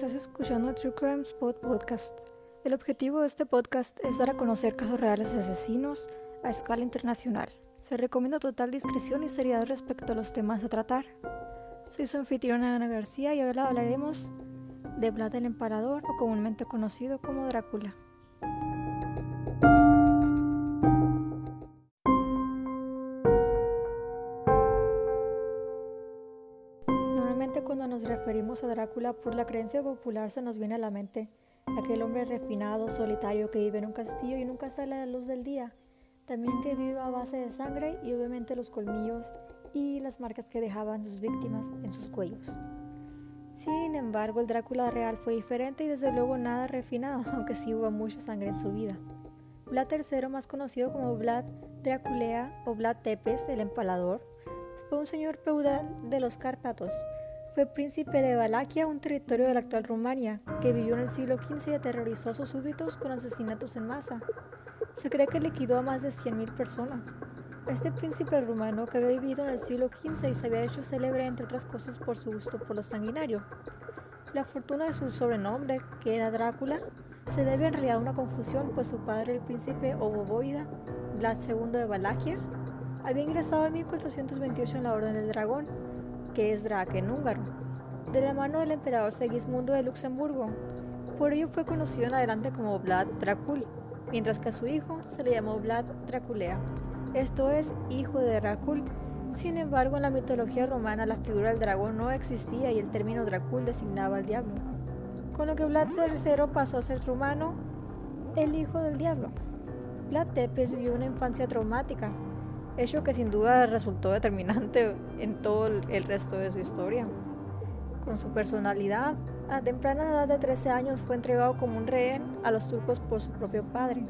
Estás escuchando True Crime Spot Podcast. El objetivo de este podcast es dar a conocer casos reales de asesinos a escala internacional. Se recomienda total discreción y seriedad respecto a los temas a tratar. Soy su anfitriona Ana García y ahora hablaremos de Vlad el Empalador o comúnmente conocido como Drácula. Cuando nos referimos a Drácula por la creencia popular se nos viene a la mente aquel hombre refinado, solitario que vive en un castillo y nunca sale a la luz del día. También que vive a base de sangre y obviamente los colmillos y las marcas que dejaban sus víctimas en sus cuellos. Sin embargo, el Drácula real fue diferente y desde luego nada refinado, aunque sí hubo mucha sangre en su vida. Vlad III, más conocido como Vlad Draculea o Vlad Tepes, el empalador, fue un señor feudal de los Cárpatos. Fue príncipe de Valaquia, un territorio de la actual Rumania, que vivió en el siglo XV y aterrorizó a sus súbditos con asesinatos en masa. Se cree que liquidó a más de 100.000 personas. Este príncipe rumano que había vivido en el siglo XV y se había hecho célebre entre otras cosas por su gusto por lo sanguinario. La fortuna de su sobrenombre, que era Drácula, se debe en realidad a una confusión, pues su padre, el príncipe Obovoida, Vlad II de Valaquia, había ingresado en 1428 en la Orden del Dragón, que es Drac en húngaro, de la mano del emperador Segismundo de Luxemburgo. Por ello fue conocido en adelante como Vlad Dracul, mientras que a su hijo se le llamó Vlad Draculea, esto es, hijo de Dracul. Sin embargo, en la mitología romana la figura del dragón no existía y el término Dracul designaba al diablo, con lo que Vlad III pasó a ser rumano, el hijo del diablo. Vlad Tepes vivió una infancia traumática, hecho que sin duda resultó determinante en todo el resto de su historia. Con su personalidad, a temprana edad de 13 años fue entregado como un rehén a los turcos por su propio padre.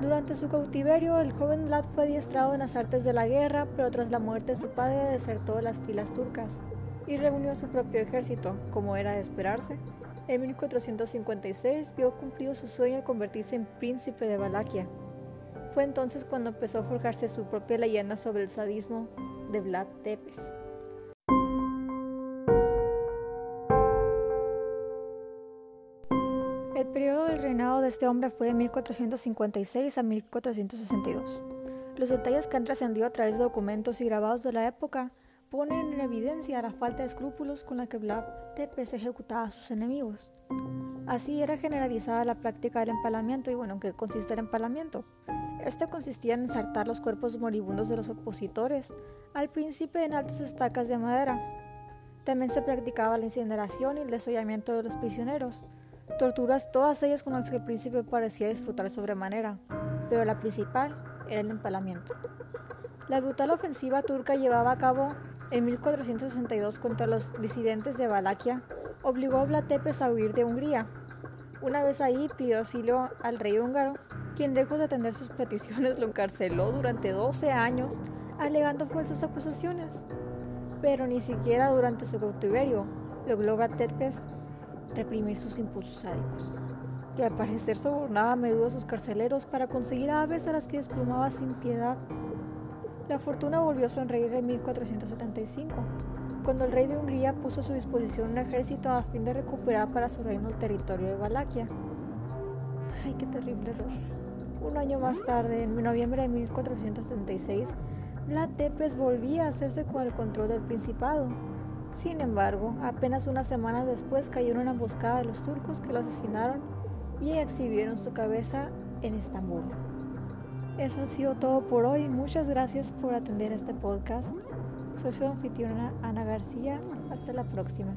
Durante su cautiverio, el joven Vlad fue adiestrado en las artes de la guerra, pero tras la muerte de su padre desertó de las filas turcas y reunió su propio ejército, como era de esperarse. En 1456 vio cumplido su sueño de convertirse en príncipe de Valaquia. Fue entonces cuando empezó a forjarse su propia leyenda sobre el sadismo de Vlad Tepes. El periodo del reinado de este hombre fue de 1456 a 1462. Los detalles que han trascendido a través de documentos y grabados de la época ponen en evidencia la falta de escrúpulos con la que Vlad Tepes ejecutaba a sus enemigos. Así era generalizada la práctica del empalamiento y bueno, ¿en qué consiste el empalamiento? Este consistía en ensartar los cuerpos moribundos de los opositores, al príncipe en altas estacas de madera. También se practicaba la incineración y el desollamiento de los prisioneros, torturas todas ellas con las que el príncipe parecía disfrutar sobremanera, pero la principal era el empalamiento. La brutal ofensiva turca llevaba a cabo en 1462 contra los disidentes de Valaquia, obligó a Blatepes a huir de Hungría. Una vez ahí pidió auxilio al rey húngaro, quien lejos de atender sus peticiones lo encarceló durante 12 años, alegando falsas acusaciones. Pero ni siquiera durante su cautiverio logró Blatepes reprimir sus impulsos sádicos, y al parecer sobornaba a menudo a sus carceleros para conseguir aves a las que desplumaba sin piedad. La fortuna volvió a sonreír en 1475, cuando el rey de Hungría puso a su disposición un ejército a fin de recuperar para su reino el territorio de Valaquia. ¡Ay, qué terrible error! Un año más tarde, en noviembre de 1476, Vlad Tepes volvía a hacerse con el control del principado. Sin embargo, apenas unas semanas después cayó en una emboscada de los turcos que lo asesinaron y exhibieron su cabeza en Estambul. Eso ha sido todo por hoy. Muchas gracias por atender este podcast. Soy su anfitriona Ana García. Hasta la próxima.